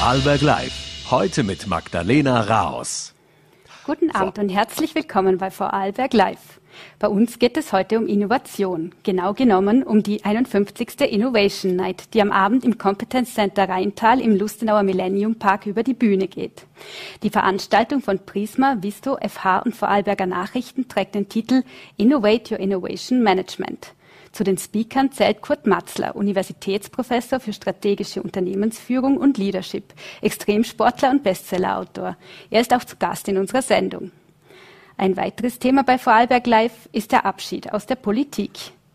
Vorarlberg Live. Heute mit Magdalena Raos. Guten Abend und herzlich willkommen bei Vorarlberg Live. Bei uns geht es heute um Innovation, genau genommen um die 51. Innovation Night, die am Abend im Competence Center Rheintal im Lustenauer Millennium Park über die Bühne geht. Die Veranstaltung von Prisma, Visto, FH und Vorarlberger Nachrichten trägt den Titel Innovate Your Innovation Management. Zu den Speakern zählt Kurt Matzler, Universitätsprofessor für strategische Unternehmensführung und Leadership, Extremsportler und Bestsellerautor. Er ist auch zu Gast in unserer Sendung. Ein weiteres Thema bei Vorarlberg Live ist der Abschied aus der Politik.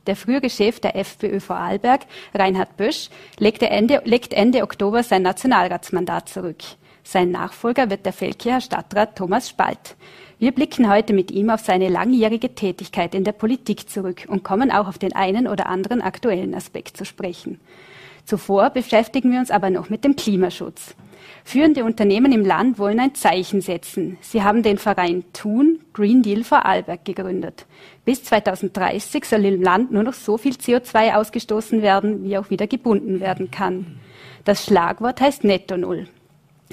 Der frühere Chef der FPÖ Vorarlberg, Reinhard Bösch, legte Ende, legt Ende Oktober sein Nationalratsmandat zurück. Sein Nachfolger wird der Feldkircher Stadtrat Thomas Spalt. Wir blicken heute mit ihm auf seine langjährige Tätigkeit in der Politik zurück und kommen auch auf den einen oder anderen aktuellen Aspekt zu sprechen. Zuvor beschäftigen wir uns aber noch mit dem Klimaschutz. Führende Unternehmen im Land wollen ein Zeichen setzen. Sie haben den Verein Thun Green Deal Vorarlberg gegründet. Bis 2030 soll im Land nur noch so viel CO2 ausgestoßen werden, wie auch wieder gebunden werden kann. Das Schlagwort heißt Netto Null.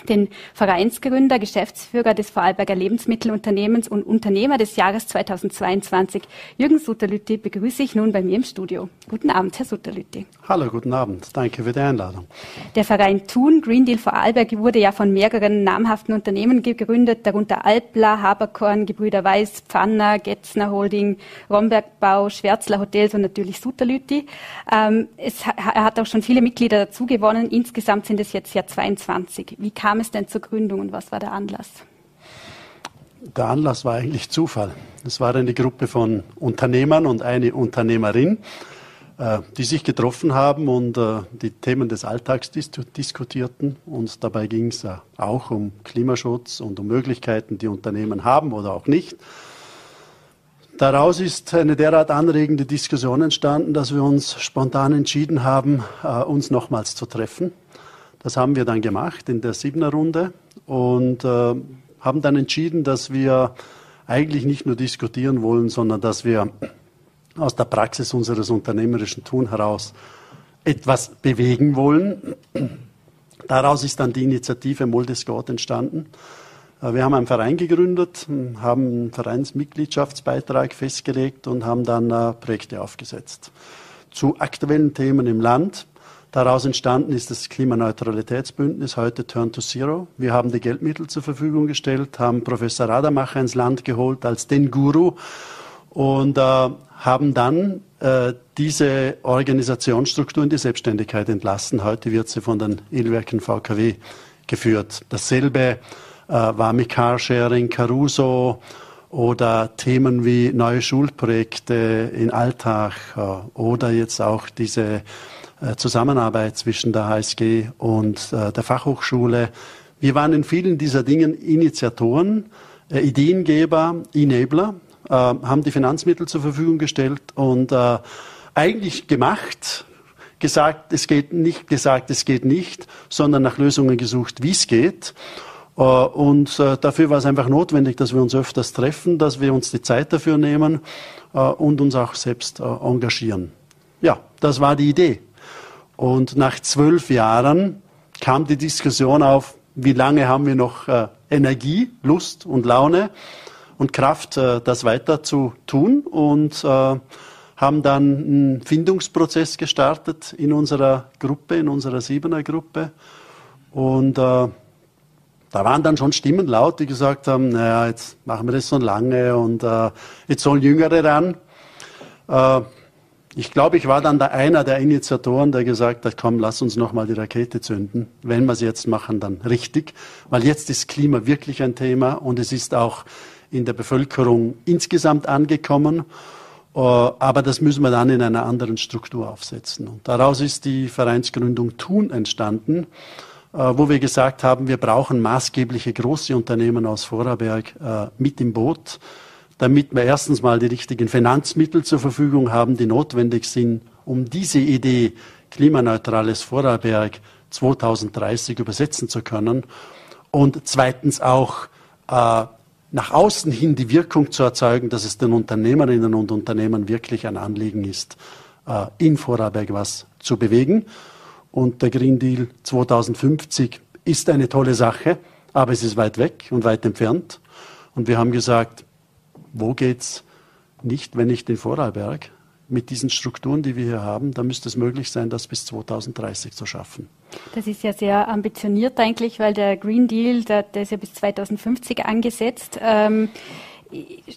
Den Vereinsgründer, Geschäftsführer des Vorarlberger Lebensmittelunternehmens und Unternehmer des Jahres 2022, Jürgen Sutterlütti, begrüße ich nun bei mir im Studio. Guten Abend, Herr Sutterlütti. Hallo, guten Abend. Danke für die Einladung. Der Verein Thun Green Deal Vorarlberg wurde ja von mehreren namhaften Unternehmen gegründet, darunter Alpla, Haberkorn, Gebrüder Weiß, Pfanner, Getzner Holding, Rombergbau, Schwärzler Hotels und natürlich Sutterlütti. Ähm, es, er hat auch schon viele Mitglieder dazu gewonnen. Insgesamt sind es jetzt ja 22. Wie kam es denn zur Gründung und was war der Anlass? Der Anlass war eigentlich Zufall. Es war eine Gruppe von Unternehmern und eine Unternehmerin, äh, die sich getroffen haben und äh, die Themen des Alltags dis diskutierten. Und dabei ging es auch um Klimaschutz und um Möglichkeiten, die Unternehmen haben oder auch nicht. Daraus ist eine derart anregende Diskussion entstanden, dass wir uns spontan entschieden haben, äh, uns nochmals zu treffen das haben wir dann gemacht in der Siebener Runde und äh, haben dann entschieden, dass wir eigentlich nicht nur diskutieren wollen, sondern dass wir aus der Praxis unseres unternehmerischen Tun heraus etwas bewegen wollen. Daraus ist dann die Initiative Moldescott entstanden. Äh, wir haben einen Verein gegründet, haben einen Vereinsmitgliedschaftsbeitrag festgelegt und haben dann äh, Projekte aufgesetzt zu aktuellen Themen im Land, Daraus entstanden ist das Klimaneutralitätsbündnis, heute Turn to Zero. Wir haben die Geldmittel zur Verfügung gestellt, haben Professor Rademacher ins Land geholt als den Guru und äh, haben dann äh, diese Organisationsstruktur in die Selbstständigkeit entlassen. Heute wird sie von den Ilwerken VKW geführt. Dasselbe äh, war mit Carsharing, Caruso oder Themen wie neue Schulprojekte in Alltag äh, oder jetzt auch diese Zusammenarbeit zwischen der HSG und äh, der Fachhochschule. Wir waren in vielen dieser Dingen Initiatoren, äh, Ideengeber, Enabler, haben die Finanzmittel zur Verfügung gestellt und eigentlich gemacht, gesagt, es geht nicht, gesagt, es geht nicht, sondern nach Lösungen gesucht, wie es geht. Und dafür war es einfach notwendig, dass wir uns öfters treffen, dass wir uns die Zeit dafür nehmen und uns auch selbst engagieren. Ja, das war die Idee. Und nach zwölf Jahren kam die Diskussion auf, wie lange haben wir noch äh, Energie, Lust und Laune und Kraft, äh, das weiter zu tun und äh, haben dann einen Findungsprozess gestartet in unserer Gruppe, in unserer Siebener Gruppe. Und äh, da waren dann schon Stimmen laut, die gesagt haben, naja, jetzt machen wir das so lange und äh, jetzt sollen Jüngere ran. Äh, ich glaube, ich war dann da einer der Initiatoren, der gesagt hat, komm, lass uns nochmal die Rakete zünden. Wenn wir es jetzt machen, dann richtig. Weil jetzt ist Klima wirklich ein Thema und es ist auch in der Bevölkerung insgesamt angekommen. Äh, aber das müssen wir dann in einer anderen Struktur aufsetzen. Und daraus ist die Vereinsgründung Thun entstanden, äh, wo wir gesagt haben, wir brauchen maßgebliche große Unternehmen aus Vorarlberg äh, mit im Boot damit wir erstens mal die richtigen Finanzmittel zur Verfügung haben, die notwendig sind, um diese Idee klimaneutrales Vorarlberg 2030 übersetzen zu können. Und zweitens auch äh, nach außen hin die Wirkung zu erzeugen, dass es den Unternehmerinnen und Unternehmern wirklich ein Anliegen ist, äh, in Vorarlberg was zu bewegen. Und der Green Deal 2050 ist eine tolle Sache, aber es ist weit weg und weit entfernt. Und wir haben gesagt, wo geht's nicht, wenn nicht in Vorarlberg? Mit diesen Strukturen, die wir hier haben, da müsste es möglich sein, das bis 2030 zu schaffen. Das ist ja sehr ambitioniert eigentlich, weil der Green Deal, der, der ist ja bis 2050 angesetzt. Ähm,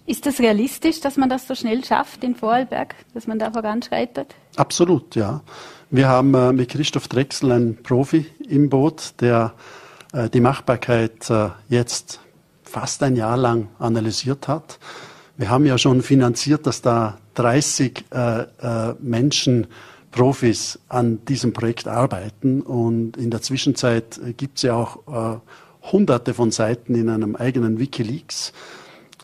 ist das realistisch, dass man das so schnell schafft in Vorarlberg, dass man da voranschreitet? Absolut, ja. Wir haben äh, mit Christoph Drechsel einen Profi im Boot, der äh, die Machbarkeit äh, jetzt fast ein Jahr lang analysiert hat. Wir haben ja schon finanziert, dass da 30 äh, äh, Menschen, Profis an diesem Projekt arbeiten. Und in der Zwischenzeit gibt es ja auch äh, hunderte von Seiten in einem eigenen Wikileaks.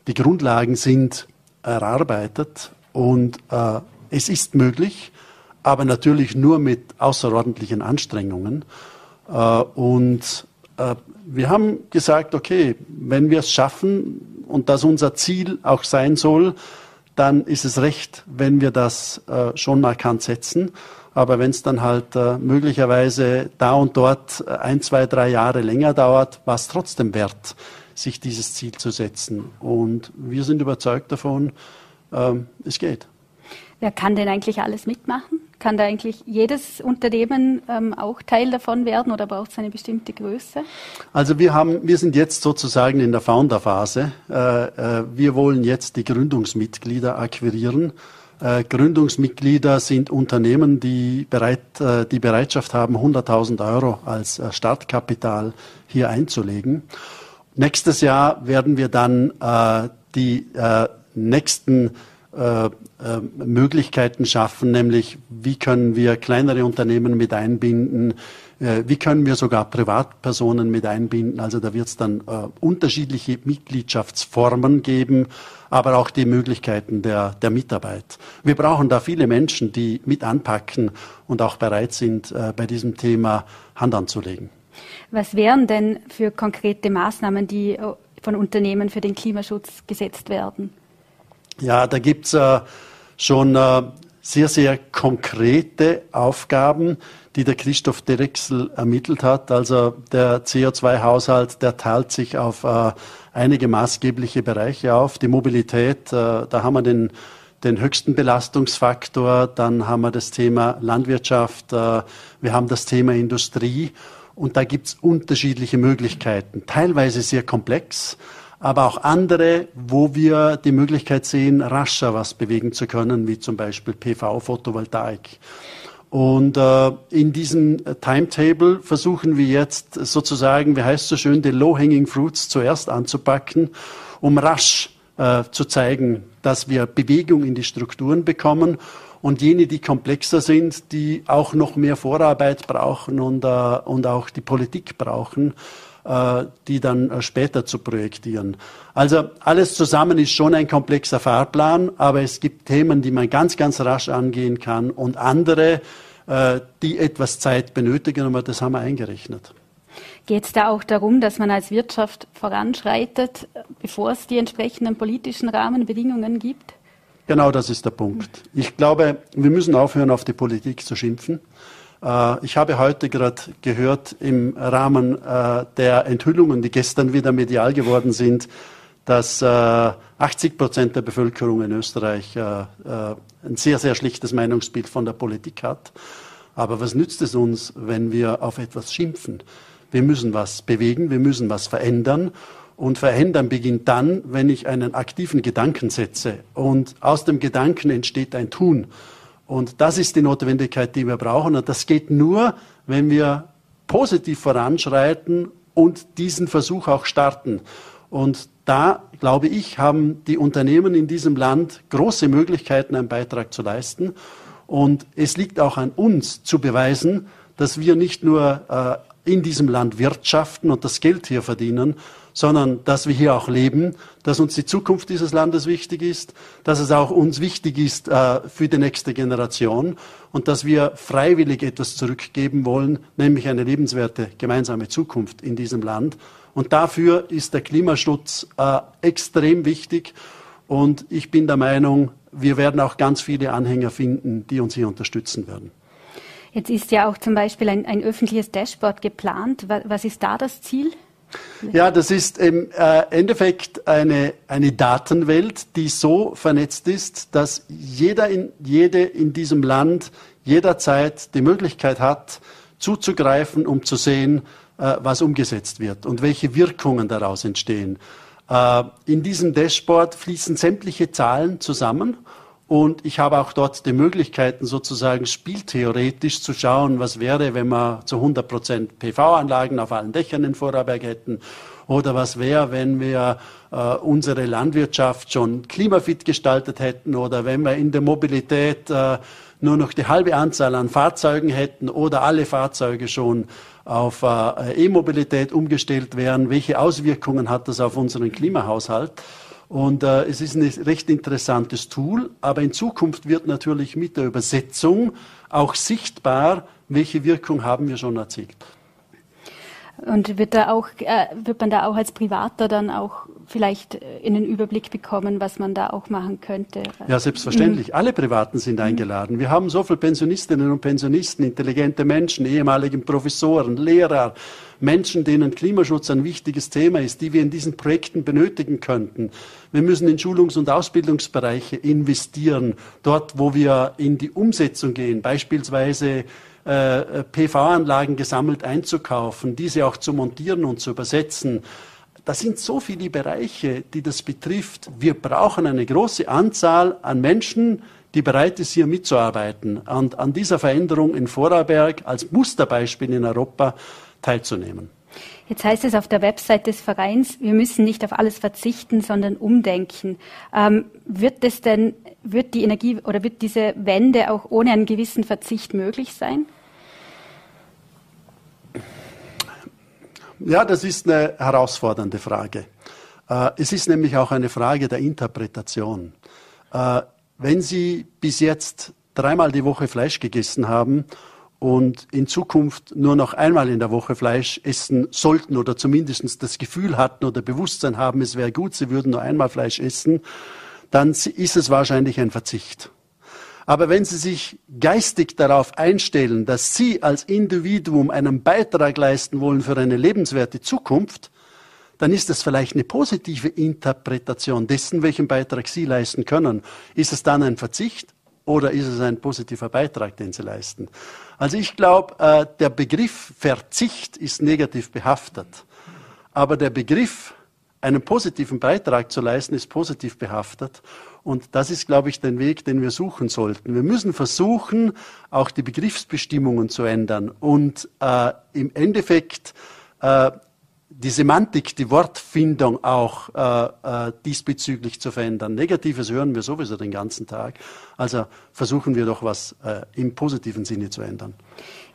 Die Grundlagen sind erarbeitet und äh, es ist möglich, aber natürlich nur mit außerordentlichen Anstrengungen. Äh, und wir haben gesagt, okay, wenn wir es schaffen und das unser Ziel auch sein soll, dann ist es recht, wenn wir das äh, schon markant setzen. Aber wenn es dann halt äh, möglicherweise da und dort äh, ein, zwei, drei Jahre länger dauert, war es trotzdem wert, sich dieses Ziel zu setzen. Und wir sind überzeugt davon, ähm, es geht. Wer kann denn eigentlich alles mitmachen? Kann da eigentlich jedes Unternehmen ähm, auch Teil davon werden oder braucht es eine bestimmte Größe? Also wir haben, wir sind jetzt sozusagen in der Founder-Phase. Äh, äh, wir wollen jetzt die Gründungsmitglieder akquirieren. Äh, Gründungsmitglieder sind Unternehmen, die, bereit, äh, die Bereitschaft haben, 100.000 Euro als äh, Startkapital hier einzulegen. Nächstes Jahr werden wir dann äh, die nächsten äh, äh, Möglichkeiten schaffen, nämlich wie können wir kleinere Unternehmen mit einbinden, äh, wie können wir sogar Privatpersonen mit einbinden. Also da wird es dann unterschiedliche Mitgliedschaftsformen geben, aber auch die Möglichkeiten der, der Mitarbeit. Wir brauchen da viele Menschen, die mit anpacken und auch bereit sind, bei diesem Thema Hand anzulegen. Was wären denn für konkrete Maßnahmen, die von Unternehmen für den Klimaschutz gesetzt werden? Ja, da gibt's äh, schon äh, sehr, sehr konkrete Aufgaben, die der Christoph Derexel ermittelt hat. Also der CO2-Haushalt, der teilt sich auf äh, einige maßgebliche Bereiche auf. Die Mobilität, äh, da haben wir den, den höchsten Belastungsfaktor. Dann haben wir das Thema Landwirtschaft, äh, wir haben das Thema Industrie. Und da gibt's unterschiedliche Möglichkeiten, teilweise sehr komplex aber auch andere, wo wir die Möglichkeit sehen, rascher was bewegen zu können, wie zum Beispiel PV, Photovoltaik. Und äh, in diesem Timetable versuchen wir jetzt sozusagen, wie heißt so schön, die Low-Hanging Fruits zuerst anzupacken, um rasch äh, zu zeigen, dass wir Bewegung in die Strukturen bekommen und jene, die komplexer sind, die auch noch mehr Vorarbeit brauchen und, äh, und auch die Politik brauchen, die dann äh, später zu projektieren. Also alles zusammen ist schon ein komplexer Fahrplan, aber es gibt Themen, die man ganz, ganz rasch angehen kann und andere, äh, die etwas Zeit benötigen, aber das haben wir eingerechnet. Geht es da auch darum, dass man als Wirtschaft voranschreitet, bevor es die entsprechenden politischen Rahmenbedingungen gibt? Genau das ist der Punkt. Ich glaube, wir müssen aufhören, auf die Politik zu schimpfen. Äh, ich habe heute gerade gehört im Rahmen äh, der Enthüllungen, die gestern wieder medial geworden sind, dass 80 äh, Prozent der Bevölkerung in Österreich ein sehr, sehr schlichtes Meinungsbild von der Politik hat. Aber was nützt es uns, wenn wir auf etwas schimpfen? Wir müssen was bewegen, wir müssen was verändern. Und verändern beginnt dann, wenn ich einen aktiven Gedanken setze. Und aus dem Gedanken entsteht ein Tun. Und das ist die Notwendigkeit, die wir brauchen. Und das geht nur, wenn wir positiv voranschreiten und diesen Versuch auch starten. Und da, glaube ich, haben die Unternehmen in diesem Land große Möglichkeiten, einen Beitrag zu leisten. Und es liegt auch an uns zu beweisen, dass wir nicht nur äh, in diesem Land wirtschaften und das Geld hier verdienen, sondern dass wir hier auch leben, dass uns die Zukunft dieses Landes wichtig ist, dass es auch uns wichtig ist äh, für die nächste Generation und dass wir freiwillig etwas zurückgeben wollen, nämlich eine lebenswerte gemeinsame Zukunft in diesem Land. Und dafür ist der Klimaschutz äh, extrem wichtig. Und ich bin der Meinung, wir werden auch ganz viele Anhänger finden, die uns hier unterstützen werden. Jetzt ist ja auch zum Beispiel ein, ein öffentliches Dashboard geplant. Was ist da das Ziel? Ja, das ist im äh, Endeffekt eine, eine Datenwelt, die so vernetzt ist, dass jeder in, jede in diesem Land jederzeit die Möglichkeit hat, zuzugreifen, um zu sehen, äh, was umgesetzt wird und welche Wirkungen daraus entstehen. Äh, in diesem Dashboard fließen sämtliche Zahlen zusammen und ich habe auch dort die Möglichkeiten, sozusagen spieltheoretisch zu schauen, was wäre, wenn wir zu 100 Prozent PV-Anlagen auf allen Dächern in Vorarlberg hätten. Oder was wäre, wenn wir äh, unsere Landwirtschaft schon klimafit gestaltet hätten oder wenn wir in der Mobilität äh, nur noch die halbe Anzahl an Fahrzeugen hätten oder alle Fahrzeuge schon auf äh, E-Mobilität umgestellt wären. Welche Auswirkungen hat das auf unseren Klimahaushalt? Und äh, es ist ein recht interessantes Tool, aber in Zukunft wird natürlich mit der Übersetzung auch sichtbar, welche Wirkung haben wir schon erzielt. Und wird, da auch, äh, wird man da auch als Privater dann auch vielleicht äh, in den Überblick bekommen, was man da auch machen könnte? Ja, selbstverständlich. Mhm. Alle Privaten sind mhm. eingeladen. Wir haben so viele Pensionistinnen und Pensionisten, intelligente Menschen, ehemaligen Professoren, Lehrer, Menschen, denen Klimaschutz ein wichtiges Thema ist, die wir in diesen Projekten benötigen könnten. Wir müssen in Schulungs- und Ausbildungsbereiche investieren, dort, wo wir in die Umsetzung gehen, beispielsweise äh, PV-Anlagen gesammelt einzukaufen, diese auch zu montieren und zu übersetzen. Das sind so viele Bereiche, die das betrifft. Wir brauchen eine große Anzahl an Menschen, die bereit ist, hier mitzuarbeiten und an dieser Veränderung in Vorarlberg als Musterbeispiel in Europa teilzunehmen. Jetzt heißt es auf der Website des Vereins, wir müssen nicht auf alles verzichten, sondern umdenken. Ähm, wird es denn, wird die Energie oder wird diese Wende auch ohne einen gewissen Verzicht möglich sein? Ja, das ist eine herausfordernde Frage. Äh, es ist nämlich auch eine Frage der Interpretation. Äh, wenn Sie bis jetzt dreimal die Woche Fleisch gegessen haben und in Zukunft nur noch einmal in der Woche Fleisch essen sollten oder zumindest das Gefühl hatten oder Bewusstsein haben, es wäre gut, sie würden nur einmal Fleisch essen, dann ist es wahrscheinlich ein Verzicht. Aber wenn Sie sich geistig darauf einstellen, dass Sie als Individuum einen Beitrag leisten wollen für eine lebenswerte Zukunft, dann ist das vielleicht eine positive Interpretation dessen, welchen Beitrag Sie leisten können. Ist es dann ein Verzicht oder ist es ein positiver Beitrag, den Sie leisten? Also ich glaube, äh, der Begriff Verzicht ist negativ behaftet. Aber der Begriff, einen positiven Beitrag zu leisten, ist positiv behaftet. Und das ist, glaube ich, der Weg, den wir suchen sollten. Wir müssen versuchen, auch die Begriffsbestimmungen zu ändern und äh, im Endeffekt äh, die Semantik, die Wortfindung auch äh, äh, diesbezüglich zu verändern. Negatives hören wir sowieso den ganzen Tag. Also versuchen wir doch was äh, im positiven Sinne zu ändern.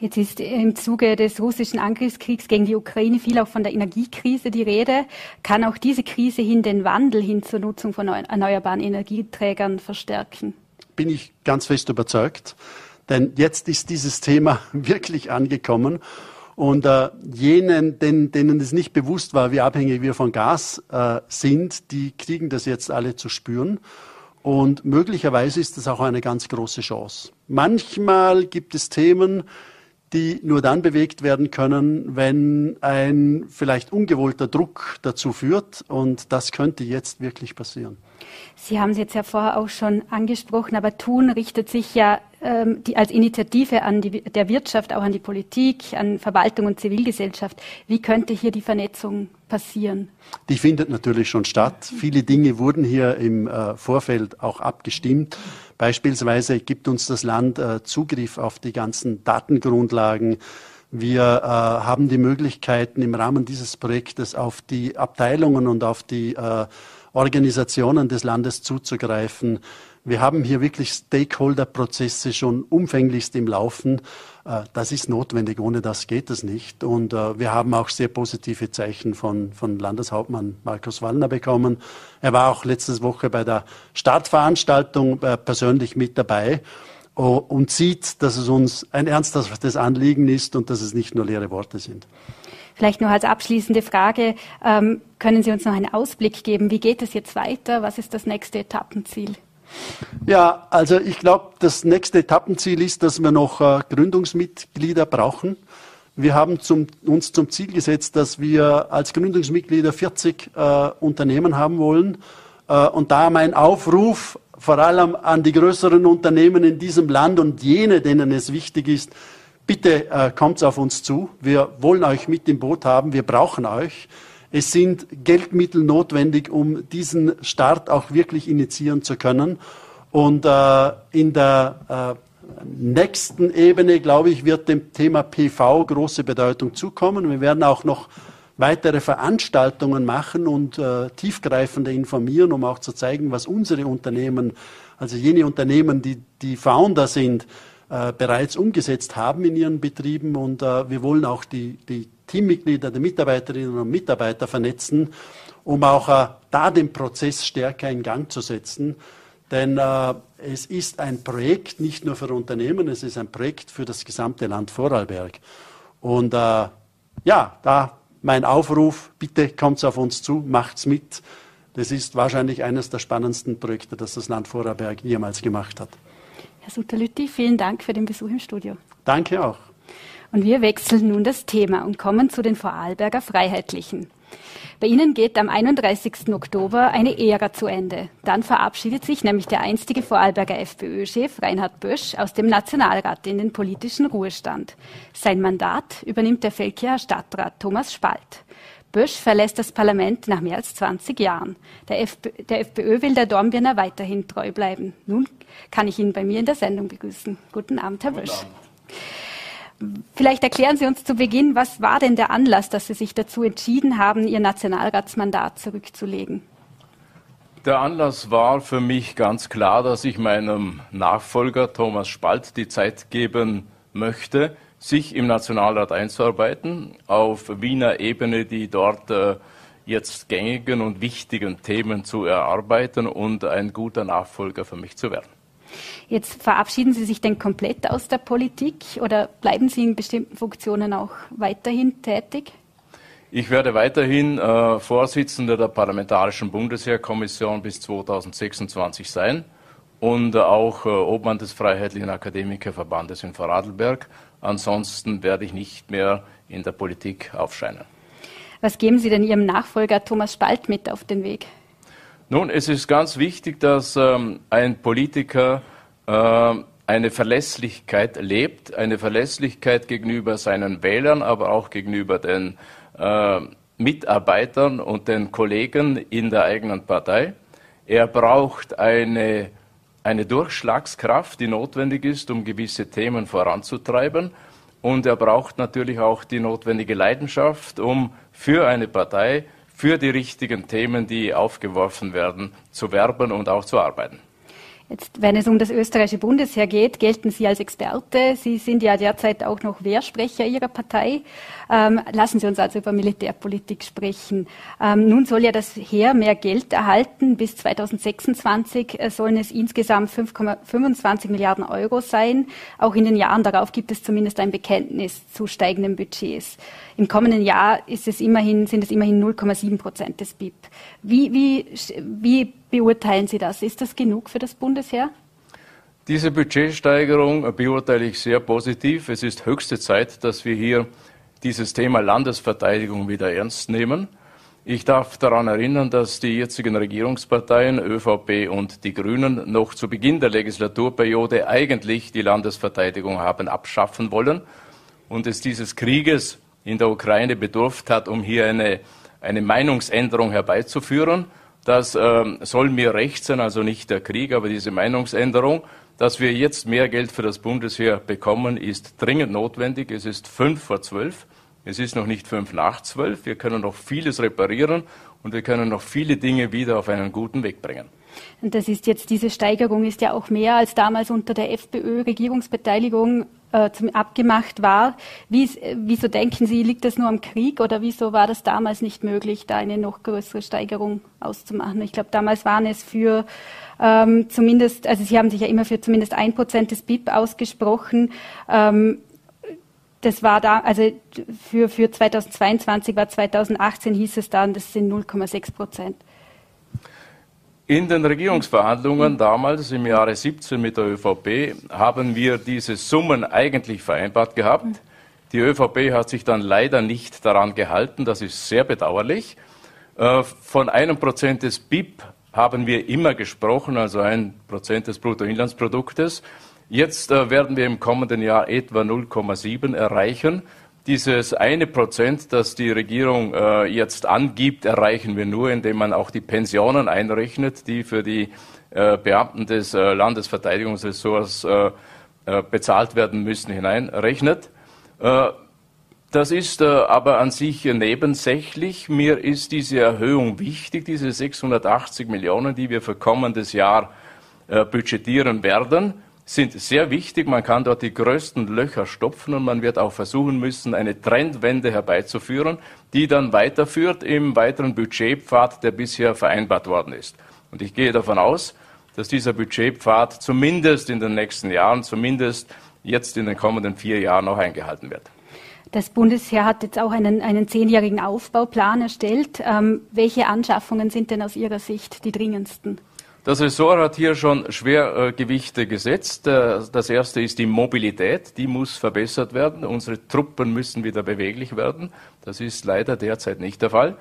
Jetzt ist im Zuge des russischen Angriffskriegs gegen die Ukraine viel auch von der Energiekrise die Rede. Kann auch diese Krise hin den Wandel hin zur Nutzung von erneuerbaren Energieträgern verstärken? Bin ich ganz fest überzeugt. Denn jetzt ist dieses Thema wirklich angekommen. Und äh, jenen, denen, denen es nicht bewusst war, wie abhängig wir von Gas äh, sind, die kriegen das jetzt alle zu spüren. Und möglicherweise ist das auch eine ganz große Chance. Manchmal gibt es Themen, die nur dann bewegt werden können, wenn ein vielleicht ungewollter Druck dazu führt. Und das könnte jetzt wirklich passieren. Sie haben es jetzt ja vorher auch schon angesprochen, aber Tun richtet sich ja ähm, die, als Initiative an die, der Wirtschaft, auch an die Politik, an Verwaltung und Zivilgesellschaft. Wie könnte hier die Vernetzung passieren? Die findet natürlich schon statt. Viele Dinge wurden hier im äh, Vorfeld auch abgestimmt. Beispielsweise gibt uns das Land äh, Zugriff auf die ganzen Datengrundlagen. Wir äh, haben die Möglichkeiten im Rahmen dieses Projektes auf die Abteilungen und auf die äh, Organisationen des Landes zuzugreifen. Wir haben hier wirklich Stakeholder-Prozesse schon umfänglichst im Laufen. Äh, das ist notwendig, ohne das geht es nicht. Und äh, wir haben auch sehr positive Zeichen von, von Landeshauptmann Markus Wallner bekommen. Er war auch letzte Woche bei der Startveranstaltung äh, persönlich mit dabei und sieht, dass es uns ein ernsthaftes Anliegen ist und dass es nicht nur leere Worte sind. Vielleicht noch als abschließende Frage, ähm, können Sie uns noch einen Ausblick geben? Wie geht es jetzt weiter? Was ist das nächste Etappenziel? Ja, also ich glaube, das nächste Etappenziel ist, dass wir noch äh, Gründungsmitglieder brauchen. Wir haben zum, uns zum Ziel gesetzt, dass wir als Gründungsmitglieder 40 äh, Unternehmen haben wollen. Äh, und da mein Aufruf vor allem an die größeren Unternehmen in diesem Land und jene, denen es wichtig ist, bitte äh, kommt auf uns zu. Wir wollen euch mit im Boot haben. Wir brauchen euch. Es sind Geldmittel notwendig, um diesen Start auch wirklich initiieren zu können. Und äh, in der äh, nächsten Ebene, glaube ich, wird dem Thema PV große Bedeutung zukommen. Wir werden auch noch weitere Veranstaltungen machen und äh, tiefgreifende informieren, um auch zu zeigen, was unsere Unternehmen, also jene Unternehmen, die die Founder sind, äh, bereits umgesetzt haben in ihren Betrieben. Und äh, wir wollen auch die, die Teammitglieder, die Mitarbeiterinnen und Mitarbeiter vernetzen, um auch äh, da den Prozess stärker in Gang zu setzen. Denn äh, es ist ein Projekt nicht nur für Unternehmen, es ist ein Projekt für das gesamte Land Vorarlberg. Und äh, ja, da mein Aufruf, bitte kommt auf uns zu, macht's mit. Das ist wahrscheinlich eines der spannendsten Projekte, das das Land Vorarlberg jemals gemacht hat. Herr Sutterlütti, vielen Dank für den Besuch im Studio. Danke auch. Und wir wechseln nun das Thema und kommen zu den Vorarlberger Freiheitlichen. Bei ihnen geht am 31. Oktober eine Ära zu Ende. Dann verabschiedet sich nämlich der einstige Vorarlberger FPÖ-Chef Reinhard Bösch aus dem Nationalrat in den politischen Ruhestand. Sein Mandat übernimmt der Feldkircher Stadtrat Thomas Spalt. Bösch verlässt das Parlament nach mehr als 20 Jahren. Der, FPÖ, der FPÖ will der Dornbirner weiterhin treu bleiben. Nun kann ich ihn bei mir in der Sendung begrüßen. Guten Abend, Herr Bösch. Abend. Vielleicht erklären Sie uns zu Beginn, was war denn der Anlass, dass Sie sich dazu entschieden haben, Ihr Nationalratsmandat zurückzulegen? Der Anlass war für mich ganz klar, dass ich meinem Nachfolger Thomas Spalt die Zeit geben möchte, sich im Nationalrat einzuarbeiten, auf Wiener Ebene die dort äh, jetzt gängigen und wichtigen Themen zu erarbeiten und ein guter Nachfolger für mich zu werden. Jetzt verabschieden Sie sich denn komplett aus der Politik oder bleiben Sie in bestimmten Funktionen auch weiterhin tätig? Ich werde weiterhin äh, Vorsitzender der Parlamentarischen Bundesheerkommission bis 2026 sein und auch äh, Obmann des Freiheitlichen Akademikerverbandes in Vorarlberg. Ansonsten werde ich nicht mehr in der Politik aufscheinen. Was geben Sie denn Ihrem Nachfolger Thomas Spalt mit auf den Weg? Nun, es ist ganz wichtig, dass ähm, ein Politiker äh, eine Verlässlichkeit lebt, eine Verlässlichkeit gegenüber seinen Wählern, aber auch gegenüber den äh, Mitarbeitern und den Kollegen in der eigenen Partei. Er braucht eine, eine Durchschlagskraft, die notwendig ist, um gewisse Themen voranzutreiben. Und er braucht natürlich auch die notwendige Leidenschaft, um für eine Partei für die richtigen Themen, die aufgeworfen werden, zu werben und auch zu arbeiten. Jetzt, wenn es um das österreichische Bundesheer geht, gelten Sie als Experte. Sie sind ja derzeit auch noch Wehrsprecher Ihrer Partei. Ähm, lassen Sie uns also über Militärpolitik sprechen. Ähm, nun soll ja das Heer mehr Geld erhalten. Bis 2026 äh, sollen es insgesamt 5,25 Milliarden Euro sein. Auch in den Jahren darauf gibt es zumindest ein Bekenntnis zu steigenden Budgets. Im kommenden Jahr ist es immerhin, sind es immerhin 0,7 Prozent des BIP. Wie, wie, wie beurteilen Sie das? Ist das genug für das Bundesheer? Diese Budgetsteigerung beurteile ich sehr positiv. Es ist höchste Zeit, dass wir hier dieses Thema Landesverteidigung wieder ernst nehmen. Ich darf daran erinnern, dass die jetzigen Regierungsparteien ÖVP und die Grünen noch zu Beginn der Legislaturperiode eigentlich die Landesverteidigung haben abschaffen wollen und es dieses Krieges in der Ukraine bedurft hat, um hier eine, eine Meinungsänderung herbeizuführen. Das äh, soll mir recht sein, also nicht der Krieg, aber diese Meinungsänderung. Dass wir jetzt mehr Geld für das Bundesheer bekommen, ist dringend notwendig. Es ist fünf vor zwölf. Es ist noch nicht fünf nach zwölf. Wir können noch vieles reparieren und wir können noch viele Dinge wieder auf einen guten Weg bringen. Und das ist jetzt, diese Steigerung ist ja auch mehr als damals unter der FPÖ-Regierungsbeteiligung äh, abgemacht war. Wie, wieso denken Sie, liegt das nur am Krieg oder wieso war das damals nicht möglich, da eine noch größere Steigerung auszumachen? Ich glaube, damals waren es für ähm, zumindest, also Sie haben sich ja immer für zumindest ein Prozent des BIP ausgesprochen. Ähm, das war da, also für, für 2022 war 2018 hieß es dann, das sind 0,6 Prozent. In den Regierungsverhandlungen damals im Jahre 17 mit der ÖVP haben wir diese Summen eigentlich vereinbart gehabt. Die ÖVP hat sich dann leider nicht daran gehalten. Das ist sehr bedauerlich. Äh, von einem Prozent des BIP haben wir immer gesprochen, also ein Prozent des Bruttoinlandsproduktes. Jetzt äh, werden wir im kommenden Jahr etwa 0,7 erreichen. Dieses eine Prozent, das die Regierung äh, jetzt angibt, erreichen wir nur, indem man auch die Pensionen einrechnet, die für die äh, Beamten des äh, Landesverteidigungsressorts äh, äh, bezahlt werden müssen, hineinrechnet. Äh, das ist aber an sich nebensächlich. Mir ist diese Erhöhung wichtig, diese 680 Millionen, die wir für kommendes Jahr budgetieren werden sind sehr wichtig. Man kann dort die größten Löcher stopfen und man wird auch versuchen müssen, eine Trendwende herbeizuführen, die dann weiterführt im weiteren Budgetpfad, der bisher vereinbart worden ist. Und ich gehe davon aus, dass dieser Budgetpfad zumindest in den nächsten Jahren, zumindest jetzt in den kommenden vier Jahren noch eingehalten wird. Das Bundesheer hat jetzt auch einen, einen zehnjährigen Aufbauplan erstellt. Ähm, welche Anschaffungen sind denn aus Ihrer Sicht die dringendsten? Das Ressort hat hier schon Schwergewichte gesetzt. Äh, das erste ist die Mobilität. Die muss verbessert werden. Unsere Truppen müssen wieder beweglich werden. Das ist leider derzeit nicht der Fall.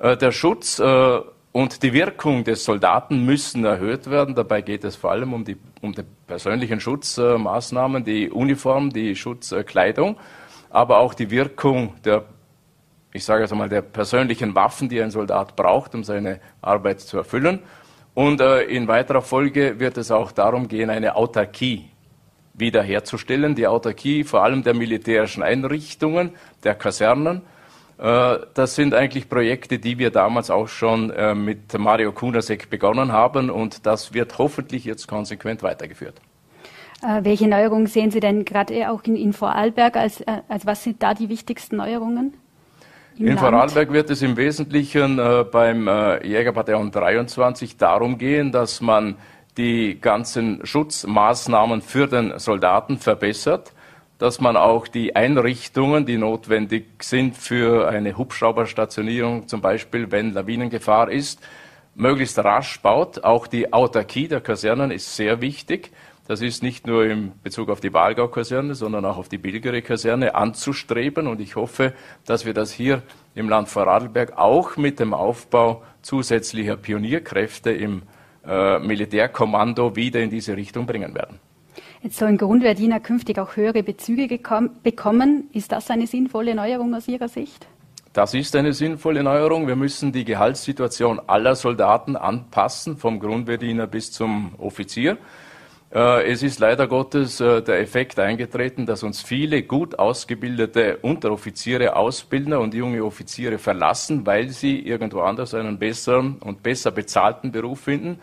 Äh, der Schutz äh, und die Wirkung des Soldaten müssen erhöht werden. Dabei geht es vor allem um die, um die persönlichen Schutzmaßnahmen, die Uniform, die Schutzkleidung, aber auch die Wirkung der ich sage jetzt einmal, der persönlichen Waffen, die ein Soldat braucht, um seine Arbeit zu erfüllen. Und äh, in weiterer Folge wird es auch darum gehen, eine Autarkie wiederherzustellen. Die Autarkie vor allem der militärischen Einrichtungen, der Kasernen. Äh, das sind eigentlich Projekte, die wir damals auch schon äh, mit Mario Kunasek begonnen haben und das wird hoffentlich jetzt konsequent weitergeführt. Äh, welche Neuerungen sehen Sie denn gerade auch in, in Vorarlberg? Als, äh, als was sind da die wichtigsten Neuerungen? In Land? Vorarlberg wird es im Wesentlichen äh, beim äh, Jägerbataillon 23 darum gehen, dass man die ganzen Schutzmaßnahmen für den Soldaten verbessert, dass man auch die Einrichtungen, die notwendig sind für eine Hubschrauberstationierung, zum Beispiel wenn Lawinengefahr ist, möglichst rasch baut. Auch die Autarkie der Kasernen ist sehr wichtig. Das ist nicht nur in Bezug auf die Wahlgau-Kaserne, sondern auch auf die Bilgere-Kaserne anzustreben. Und ich hoffe, dass wir das hier im Land Vorarlberg auch mit dem Aufbau zusätzlicher Pionierkräfte im äh, Militärkommando wieder in diese Richtung bringen werden. Jetzt sollen Grundwehrdiener künftig auch höhere Bezüge bekommen. Ist das eine sinnvolle Neuerung aus Ihrer Sicht? Das ist eine sinnvolle Neuerung. Wir müssen die Gehaltssituation aller Soldaten anpassen, vom Grundwehrdiener bis zum Offizier. Äh, es ist leider Gottes äh, der Effekt eingetreten, dass uns viele gut ausgebildete Unteroffiziere, Ausbildner und junge Offiziere verlassen, weil sie irgendwo anders einen besseren und besser bezahlten Beruf finden.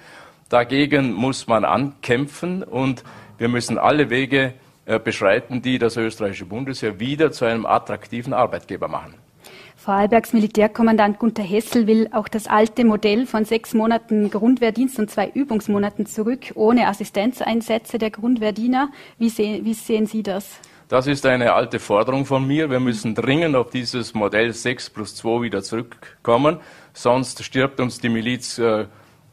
Dagegen muss man ankämpfen und wir müssen alle Wege äh, beschreiten, die das österreichische Bundesheer wieder zu einem attraktiven Arbeitgeber machen. Vorarlbergs Militärkommandant Gunther Hessel will auch das alte Modell von sechs Monaten Grundwehrdienst und zwei Übungsmonaten zurück, ohne Assistenzeinsätze der Grundwehrdiener. Wie, seh, wie sehen Sie das? Das ist eine alte Forderung von mir. Wir müssen dringend auf dieses Modell 6 plus 2 wieder zurückkommen. Sonst stirbt uns die Miliz äh,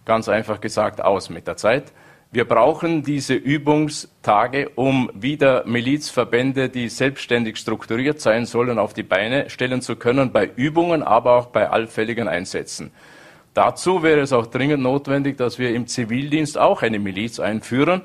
ganz einfach gesagt aus mit der Zeit. Wir brauchen diese Übungstage, um wieder Milizverbände, die selbstständig strukturiert sein sollen, auf die Beine stellen zu können, bei Übungen, aber auch bei allfälligen Einsätzen. Dazu wäre es auch dringend notwendig, dass wir im Zivildienst auch eine Miliz einführen,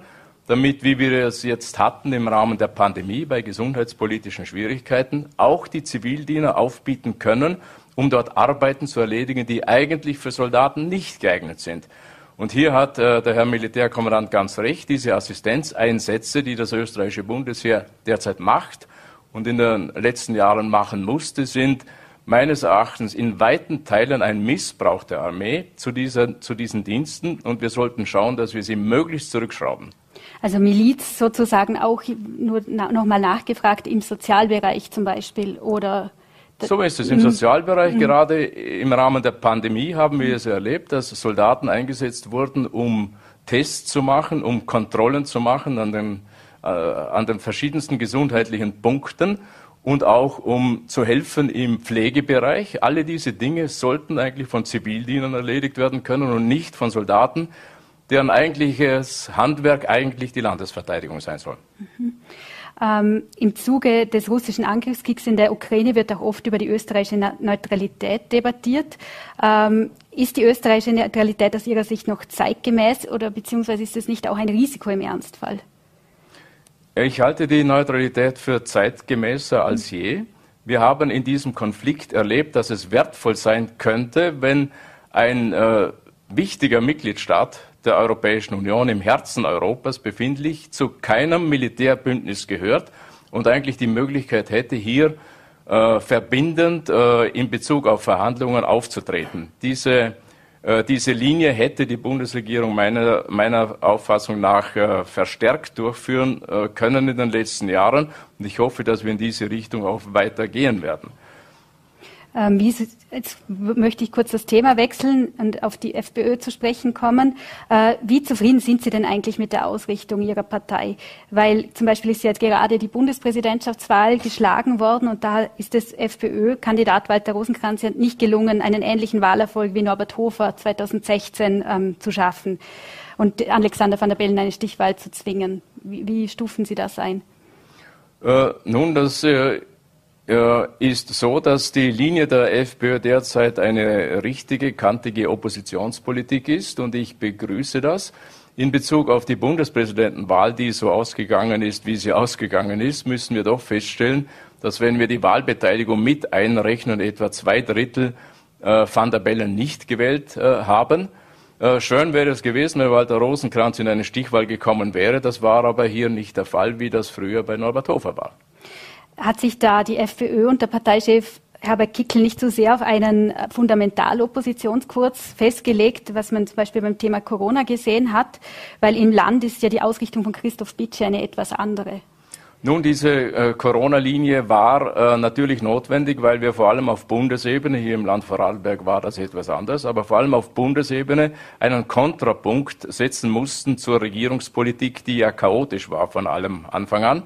damit, wie wir es jetzt hatten im Rahmen der Pandemie bei gesundheitspolitischen Schwierigkeiten, auch die Zivildiener aufbieten können, um dort Arbeiten zu erledigen, die eigentlich für Soldaten nicht geeignet sind. Und hier hat äh, der Herr Militärkommandant ganz recht, diese Assistenzeinsätze, die das österreichische Bundesheer derzeit macht und in den letzten Jahren machen musste, sind meines Erachtens in weiten Teilen ein Missbrauch der Armee zu, dieser, zu diesen Diensten und wir sollten schauen, dass wir sie möglichst zurückschrauben. Also Miliz sozusagen auch nur na, nochmal nachgefragt im Sozialbereich zum Beispiel oder so ist es. Im mhm. Sozialbereich, mhm. gerade im Rahmen der Pandemie, haben wir es erlebt, dass Soldaten eingesetzt wurden, um Tests zu machen, um Kontrollen zu machen an den, äh, an den verschiedensten gesundheitlichen Punkten. und auch um zu helfen im Pflegebereich. Alle diese Dinge sollten eigentlich von Zivildienern erledigt werden können und nicht von Soldaten, deren eigentliches Handwerk eigentlich die Landesverteidigung sein soll. Mhm. Ähm, Im Zuge des russischen Angriffskriegs in der Ukraine wird auch oft über die österreichische Neutralität debattiert. Ähm, ist die österreichische Neutralität aus Ihrer Sicht noch zeitgemäß oder beziehungsweise ist es nicht auch ein Risiko im Ernstfall? Ich halte die Neutralität für zeitgemäßer als je. Wir haben in diesem Konflikt erlebt, dass es wertvoll sein könnte, wenn ein äh, wichtiger Mitgliedstaat der Europäischen Union im Herzen Europas befindlich zu keinem Militärbündnis gehört und eigentlich die Möglichkeit hätte, hier äh, verbindend äh, in Bezug auf Verhandlungen aufzutreten. Diese äh, diese Linie hätte die Bundesregierung meiner, meiner Auffassung nach äh, verstärkt durchführen äh, können in den letzten Jahren. Und ich hoffe, dass wir in diese Richtung auch weiter gehen werden. Ähm, wie, jetzt möchte ich kurz das Thema wechseln und auf die FPÖ zu sprechen kommen. Äh, wie zufrieden sind Sie denn eigentlich mit der Ausrichtung Ihrer Partei? Weil zum Beispiel ist jetzt gerade die Bundespräsidentschaftswahl geschlagen worden und da ist es FPÖ-Kandidat Walter Rosenkranz nicht gelungen, einen ähnlichen Wahlerfolg wie Norbert Hofer 2016 ähm, zu schaffen und Alexander van der Bellen eine Stichwahl zu zwingen. Wie, wie stufen Sie das ein? Äh, nun, das äh ist so, dass die Linie der FPÖ derzeit eine richtige, kantige Oppositionspolitik ist und ich begrüße das. In Bezug auf die Bundespräsidentenwahl, die so ausgegangen ist, wie sie ausgegangen ist, müssen wir doch feststellen, dass wenn wir die Wahlbeteiligung mit einrechnen, etwa zwei Drittel äh, Van der Bellen nicht gewählt äh, haben. Äh, schön wäre es gewesen, wenn Walter Rosenkranz in eine Stichwahl gekommen wäre. Das war aber hier nicht der Fall, wie das früher bei Norbert Hofer war hat sich da die FPÖ und der Parteichef Herbert Kickl nicht so sehr auf einen Fundamentaloppositionskurs festgelegt, was man zum Beispiel beim Thema Corona gesehen hat, weil im Land ist ja die Ausrichtung von Christoph Bitsche eine etwas andere. Nun, diese äh, Corona-Linie war äh, natürlich notwendig, weil wir vor allem auf Bundesebene, hier im Land Vorarlberg war das etwas anders, aber vor allem auf Bundesebene einen Kontrapunkt setzen mussten zur Regierungspolitik, die ja chaotisch war von allem Anfang an.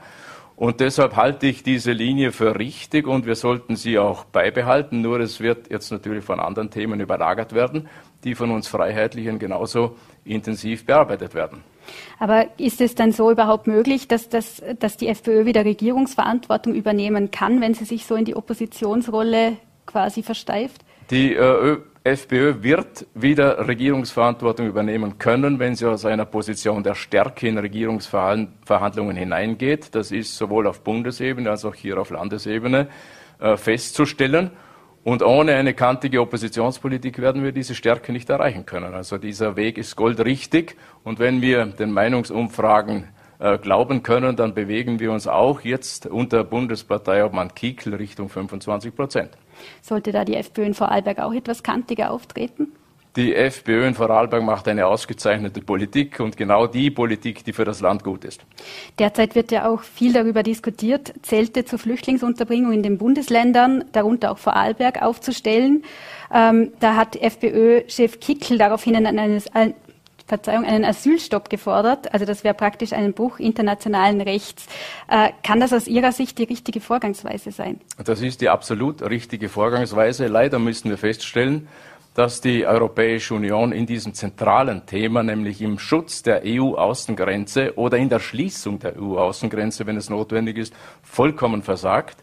Und deshalb halte ich diese Linie für richtig und wir sollten sie auch beibehalten. Nur es wird jetzt natürlich von anderen Themen überlagert werden, die von uns Freiheitlichen genauso intensiv bearbeitet werden. Aber ist es dann so überhaupt möglich, dass, dass, dass die FPÖ wieder Regierungsverantwortung übernehmen kann, wenn sie sich so in die Oppositionsrolle quasi versteift? Die äh, FPÖ wird wieder Regierungsverantwortung übernehmen können, wenn sie aus einer Position der Stärke in Regierungsverhandlungen hineingeht. Das ist sowohl auf Bundesebene als auch hier auf Landesebene äh, festzustellen. Und ohne eine kantige Oppositionspolitik werden wir diese Stärke nicht erreichen können. Also dieser Weg ist goldrichtig. Und wenn wir den Meinungsumfragen äh, glauben können, dann bewegen wir uns auch jetzt unter Bundespartei Obmann Kiekl Richtung 25 Prozent. Sollte da die FPÖ in Vorarlberg auch etwas kantiger auftreten? Die FPÖ in Vorarlberg macht eine ausgezeichnete Politik und genau die Politik, die für das Land gut ist. Derzeit wird ja auch viel darüber diskutiert, Zelte zur Flüchtlingsunterbringung in den Bundesländern, darunter auch Vorarlberg, aufzustellen. Ähm, da hat FPÖ-Chef Kickl daraufhin einen, Verzeihung, einen Asylstopp gefordert. Also das wäre praktisch ein Bruch internationalen Rechts. Äh, kann das aus Ihrer Sicht die richtige Vorgangsweise sein? Das ist die absolut richtige Vorgangsweise. Leider müssen wir feststellen, dass die Europäische Union in diesem zentralen Thema, nämlich im Schutz der EU-Außengrenze oder in der Schließung der EU-Außengrenze, wenn es notwendig ist, vollkommen versagt.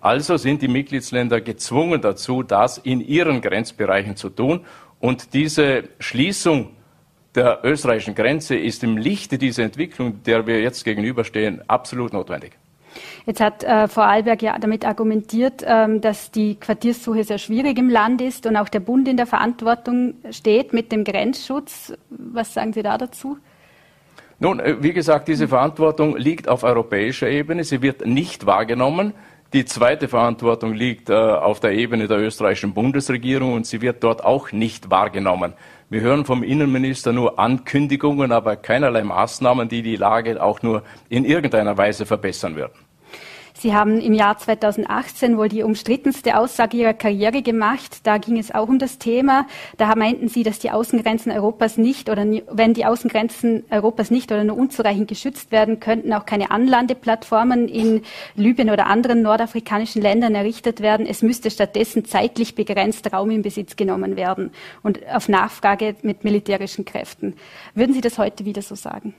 Also sind die Mitgliedsländer gezwungen dazu, das in ihren Grenzbereichen zu tun. Und diese Schließung der österreichischen Grenze ist im Lichte dieser Entwicklung, der wir jetzt gegenüberstehen, absolut notwendig. Jetzt hat äh, Vorarlberg ja damit argumentiert, ähm, dass die Quartierssuche sehr schwierig im Land ist und auch der Bund in der Verantwortung steht mit dem Grenzschutz. Was sagen Sie da dazu? Nun, äh, wie gesagt, diese Verantwortung liegt auf europäischer Ebene. Sie wird nicht wahrgenommen. Die zweite Verantwortung liegt äh, auf der Ebene der österreichischen Bundesregierung und sie wird dort auch nicht wahrgenommen. Wir hören vom Innenminister nur Ankündigungen, aber keinerlei Maßnahmen, die die Lage auch nur in irgendeiner Weise verbessern würden. Sie haben im Jahr 2018 wohl die umstrittenste Aussage Ihrer Karriere gemacht. Da ging es auch um das Thema. Da meinten Sie, dass die Außengrenzen Europas nicht oder wenn die Außengrenzen Europas nicht oder nur unzureichend geschützt werden, könnten auch keine Anlandeplattformen in Libyen oder anderen nordafrikanischen Ländern errichtet werden. Es müsste stattdessen zeitlich begrenzt Raum in Besitz genommen werden und auf Nachfrage mit militärischen Kräften. Würden Sie das heute wieder so sagen?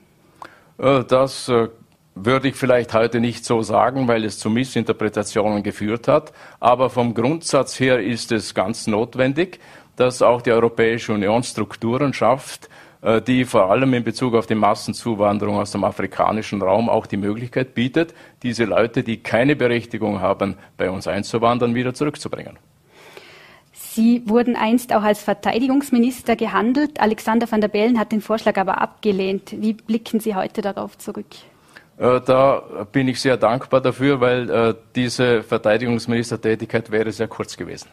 Äh, das äh, würde ich vielleicht heute nicht so sagen, weil es zu Missinterpretationen geführt hat. Aber vom Grundsatz her ist es ganz notwendig, dass auch die Europäische Union Strukturen schafft, äh, die vor allem in Bezug auf die Massenzuwanderung aus dem afrikanischen Raum auch die Möglichkeit bietet, diese Leute, die keine Berechtigung haben, bei uns einzuwandern, wieder zurückzubringen. Sie wurden einst auch als Verteidigungsminister gehandelt. Alexander van der Bellen hat den Vorschlag aber abgelehnt. Wie blicken Sie heute darauf zurück? Äh, da bin ich sehr dankbar dafür, weil äh, diese Verteidigungsministertätigkeit wäre sehr kurz gewesen.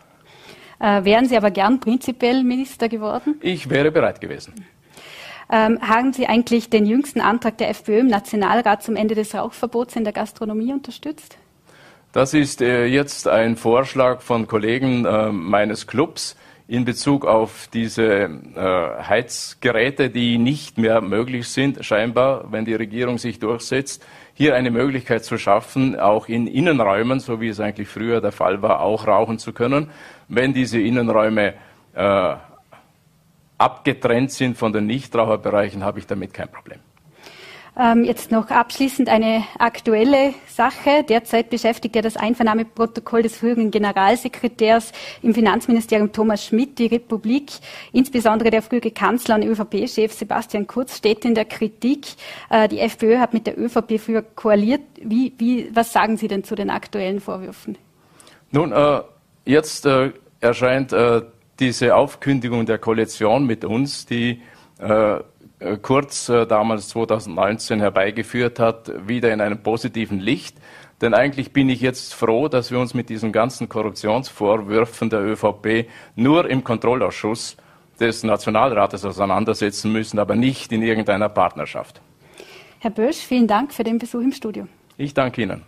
Äh, wären Sie aber gern prinzipiell Minister geworden? Ich wäre bereit gewesen. Ähm, haben Sie eigentlich den jüngsten Antrag der FPÖ im Nationalrat zum Ende des Rauchverbots in der Gastronomie unterstützt? Das ist äh, jetzt ein Vorschlag von Kollegen äh, meines Clubs in Bezug auf diese äh, Heizgeräte, die nicht mehr möglich sind, scheinbar, wenn die Regierung sich durchsetzt, hier eine Möglichkeit zu schaffen, auch in Innenräumen, so wie es eigentlich früher der Fall war, auch rauchen zu können. Wenn diese Innenräume äh, abgetrennt sind von den Nichtraucherbereichen, habe ich damit kein Problem. Ähm, jetzt noch abschließend eine aktuelle Sache. Derzeit beschäftigt ja das Einvernahmeprotokoll des früheren Generalsekretärs im Finanzministerium Thomas Schmidt die Republik. Insbesondere der frühere Kanzler und ÖVP-Chef Sebastian Kurz steht in der Kritik. Äh, die FPÖ hat mit der ÖVP früher koaliert. Wie, wie, was sagen Sie denn zu den aktuellen Vorwürfen? Nun, äh, jetzt äh, erscheint äh, diese Aufkündigung der Koalition mit uns, die äh, Kurz äh, damals 2019 herbeigeführt hat, wieder in einem positiven Licht. Denn eigentlich bin ich jetzt froh, dass wir uns mit diesen ganzen Korruptionsvorwürfen der ÖVP nur im Kontrollausschuss des Nationalrates auseinandersetzen müssen, aber nicht in irgendeiner Partnerschaft. Herr Bösch, vielen Dank für den Besuch im Studio. Ich danke Ihnen.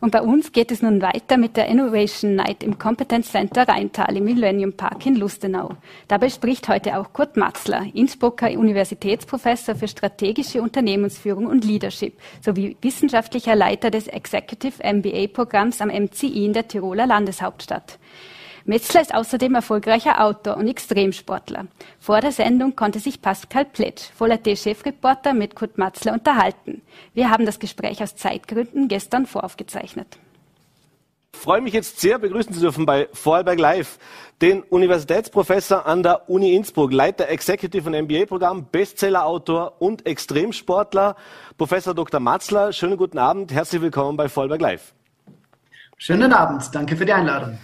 Und bei uns geht es nun weiter mit der Innovation Night im Competence Center Rheintal im Millennium Park in Lustenau. Dabei spricht heute auch Kurt Matzler, Innsbrucker Universitätsprofessor für strategische Unternehmensführung und Leadership sowie wissenschaftlicher Leiter des Executive MBA Programms am MCI in der Tiroler Landeshauptstadt. Metzler ist außerdem erfolgreicher Autor und Extremsportler. Vor der Sendung konnte sich Pascal Pletsch, Voller-T-Chefreporter, mit Kurt Matzler unterhalten. Wir haben das Gespräch aus Zeitgründen gestern voraufgezeichnet. Ich freue mich jetzt sehr, begrüßen zu dürfen bei Vorarlberg Live den Universitätsprofessor an der Uni Innsbruck, Leiter Executive und MBA-Programm, Bestsellerautor und Extremsportler, Professor Dr. Matzler. Schönen guten Abend, herzlich willkommen bei Vorarlberg Live. Schönen Abend, danke für die Einladung.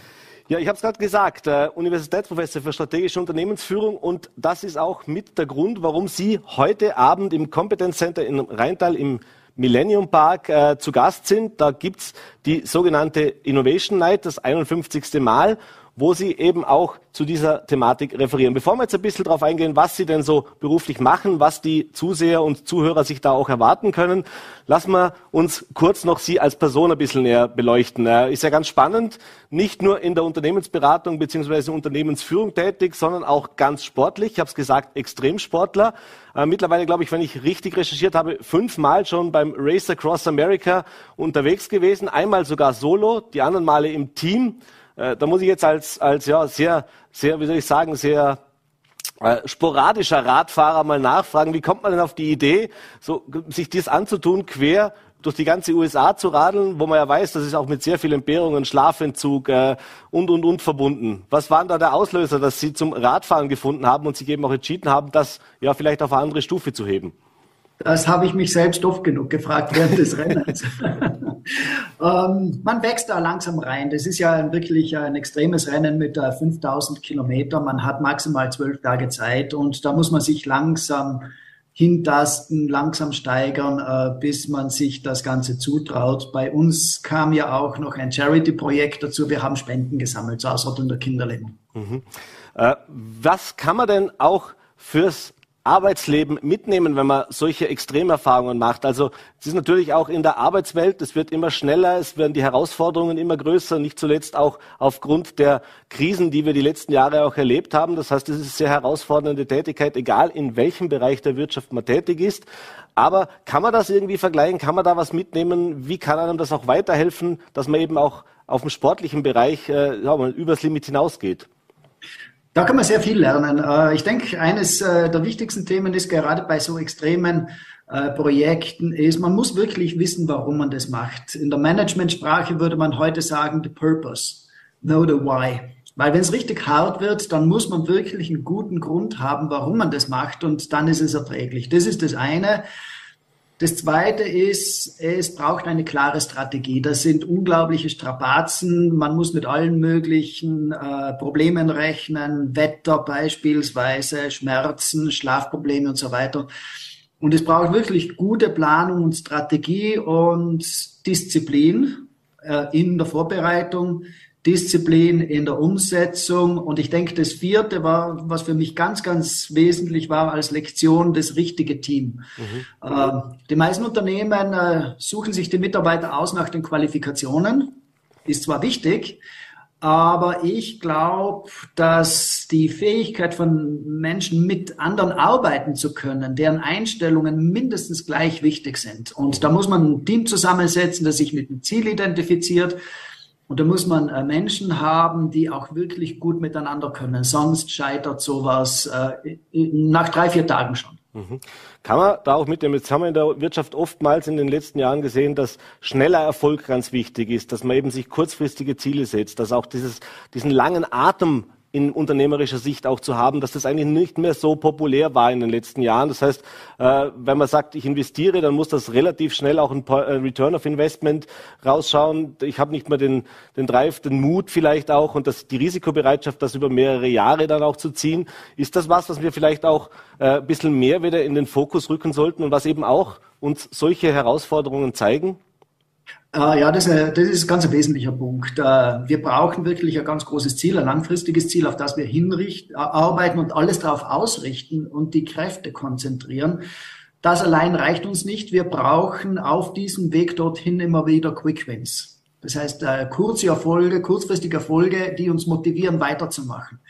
Ja, ich habe es gerade gesagt, äh, Universitätsprofessor für strategische Unternehmensführung und das ist auch mit der Grund, warum Sie heute Abend im Competence Center in Rheintal im Millennium Park äh, zu Gast sind. Da gibt's die sogenannte Innovation Night, das 51. Mal wo Sie eben auch zu dieser Thematik referieren. Bevor wir jetzt ein bisschen darauf eingehen, was Sie denn so beruflich machen, was die Zuseher und Zuhörer sich da auch erwarten können, lassen wir uns kurz noch Sie als Person ein bisschen näher beleuchten. Ist ja ganz spannend, nicht nur in der Unternehmensberatung bzw. Unternehmensführung tätig, sondern auch ganz sportlich. Ich habe es gesagt, Extremsportler. Äh, mittlerweile, glaube ich, wenn ich richtig recherchiert habe, fünfmal schon beim Race Across America unterwegs gewesen, einmal sogar solo, die anderen Male im Team. Äh, da muss ich jetzt als, als ja, sehr, sehr, wie soll ich sagen, sehr äh, sporadischer Radfahrer mal nachfragen, wie kommt man denn auf die Idee, so, sich dies anzutun, quer durch die ganze USA zu radeln, wo man ja weiß, das ist auch mit sehr viel Entbehrungen, Schlafentzug äh, und, und, und verbunden. Was waren da der Auslöser, dass Sie zum Radfahren gefunden haben und sich eben auch entschieden haben, das ja vielleicht auf eine andere Stufe zu heben? Das habe ich mich selbst oft genug gefragt während des Rennens. ähm, man wächst da langsam rein. Das ist ja wirklich ein extremes Rennen mit äh, 5000 Kilometern. Man hat maximal zwölf Tage Zeit und da muss man sich langsam hintasten, langsam steigern, äh, bis man sich das Ganze zutraut. Bei uns kam ja auch noch ein Charity-Projekt dazu. Wir haben Spenden gesammelt zur Ausrottung der Kinderlähmung. Mhm. Äh, was kann man denn auch fürs Arbeitsleben mitnehmen, wenn man solche Extremerfahrungen macht? Also es ist natürlich auch in der Arbeitswelt, es wird immer schneller, es werden die Herausforderungen immer größer, nicht zuletzt auch aufgrund der Krisen, die wir die letzten Jahre auch erlebt haben. Das heißt, es ist eine sehr herausfordernde Tätigkeit, egal in welchem Bereich der Wirtschaft man tätig ist. Aber kann man das irgendwie vergleichen? Kann man da was mitnehmen? Wie kann einem das auch weiterhelfen, dass man eben auch auf dem sportlichen Bereich äh, ja, übers Limit hinausgeht? Da kann man sehr viel lernen. Äh, ich denke, eines äh, der wichtigsten Themen ist gerade bei so extremen äh, Projekten ist, man muss wirklich wissen, warum man das macht. In der Managementsprache würde man heute sagen, the purpose, know the why. Weil wenn es richtig hart wird, dann muss man wirklich einen guten Grund haben, warum man das macht und dann ist es erträglich. Das ist das eine. Das Zweite ist, es braucht eine klare Strategie. Das sind unglaubliche Strapazen. Man muss mit allen möglichen äh, Problemen rechnen, Wetter beispielsweise, Schmerzen, Schlafprobleme und so weiter. Und es braucht wirklich gute Planung und Strategie und Disziplin äh, in der Vorbereitung. Disziplin in der Umsetzung. Und ich denke, das vierte war, was für mich ganz, ganz wesentlich war als Lektion, das richtige Team. Mhm. Äh, die meisten Unternehmen äh, suchen sich die Mitarbeiter aus nach den Qualifikationen. Ist zwar wichtig, aber ich glaube, dass die Fähigkeit von Menschen mit anderen arbeiten zu können, deren Einstellungen mindestens gleich wichtig sind. Und da muss man ein Team zusammensetzen, das sich mit dem Ziel identifiziert, und da muss man äh, Menschen haben, die auch wirklich gut miteinander können. Sonst scheitert sowas äh, nach drei, vier Tagen schon. Mhm. Kann man da auch mit dem, jetzt haben wir in der Wirtschaft oftmals in den letzten Jahren gesehen, dass schneller Erfolg ganz wichtig ist, dass man eben sich kurzfristige Ziele setzt, dass auch dieses, diesen langen Atem in unternehmerischer Sicht auch zu haben, dass das eigentlich nicht mehr so populär war in den letzten Jahren. Das heißt, äh, wenn man sagt, ich investiere, dann muss das relativ schnell auch ein äh, Return of Investment rausschauen. Ich habe nicht mehr den, den Drive, den Mut vielleicht auch und das, die Risikobereitschaft, das über mehrere Jahre dann auch zu ziehen. Ist das was, was wir vielleicht auch äh, ein bisschen mehr wieder in den Fokus rücken sollten und was eben auch uns solche Herausforderungen zeigen? Äh, ja, das, das ist ein ganz wesentlicher Punkt. Äh, wir brauchen wirklich ein ganz großes Ziel, ein langfristiges Ziel, auf das wir hinrichten, arbeiten und alles darauf ausrichten und die Kräfte konzentrieren. Das allein reicht uns nicht. Wir brauchen auf diesem Weg dorthin immer wieder Quick Wins. Das heißt, äh, kurze Erfolge, kurzfristige Erfolge, die uns motivieren, weiterzumachen.